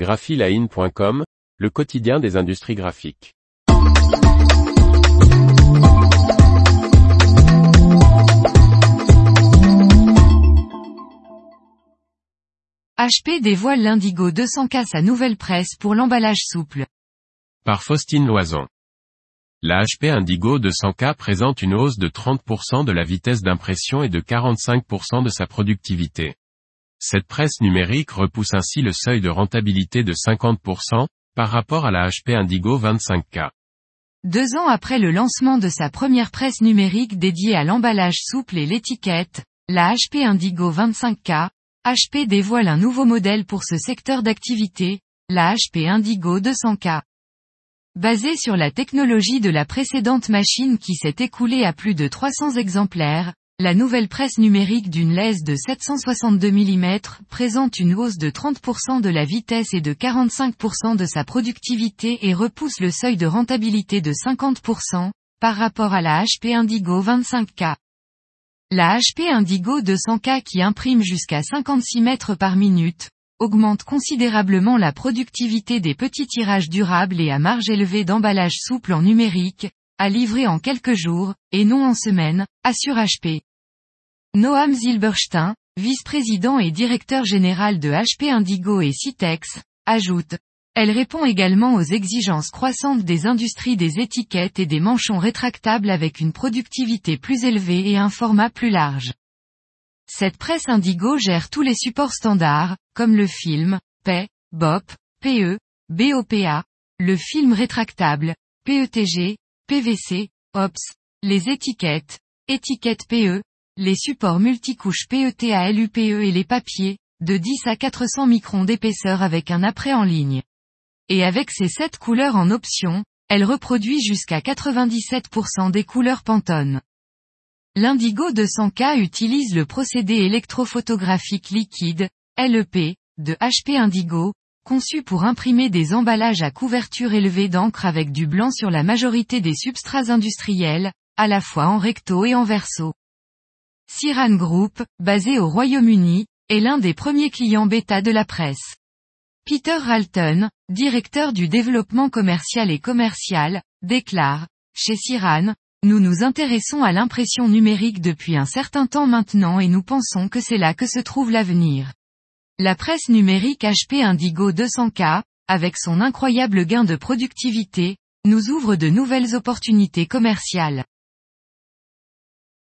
graphiline.com, le quotidien des industries graphiques. HP dévoile l'Indigo 200K sa nouvelle presse pour l'emballage souple. Par Faustine Loison. La HP Indigo 200K présente une hausse de 30% de la vitesse d'impression et de 45% de sa productivité. Cette presse numérique repousse ainsi le seuil de rentabilité de 50%, par rapport à la HP Indigo 25K. Deux ans après le lancement de sa première presse numérique dédiée à l'emballage souple et l'étiquette, la HP Indigo 25K, HP dévoile un nouveau modèle pour ce secteur d'activité, la HP Indigo 200K. Basée sur la technologie de la précédente machine qui s'est écoulée à plus de 300 exemplaires, la nouvelle presse numérique d'une lèse de 762 mm présente une hausse de 30% de la vitesse et de 45% de sa productivité et repousse le seuil de rentabilité de 50%, par rapport à la HP Indigo 25K. La HP Indigo 200K qui imprime jusqu'à 56 mètres par minute, augmente considérablement la productivité des petits tirages durables et à marge élevée d'emballage souple en numérique, à livrer en quelques jours, et non en semaines, assure HP. Noam Zilberstein, vice-président et directeur général de HP Indigo et Citex, ajoute, elle répond également aux exigences croissantes des industries des étiquettes et des manchons rétractables avec une productivité plus élevée et un format plus large. Cette presse Indigo gère tous les supports standards, comme le film, PE, BOP, PE, BOPA, le film rétractable, PETG, PVC, OPS, les étiquettes, étiquettes PE, les supports multicouches PETA LUPE et les papiers, de 10 à 400 microns d'épaisseur avec un après en ligne. Et avec ses 7 couleurs en option, elle reproduit jusqu'à 97% des couleurs Pantone. L'Indigo 200K utilise le procédé électrophotographique liquide, LEP, de HP Indigo, conçu pour imprimer des emballages à couverture élevée d'encre avec du blanc sur la majorité des substrats industriels, à la fois en recto et en verso. Siran Group, basé au Royaume-Uni, est l'un des premiers clients bêta de la presse. Peter Ralton, directeur du développement commercial et commercial, déclare, chez Siran, nous nous intéressons à l'impression numérique depuis un certain temps maintenant et nous pensons que c'est là que se trouve l'avenir. La presse numérique HP Indigo 200K, avec son incroyable gain de productivité, nous ouvre de nouvelles opportunités commerciales.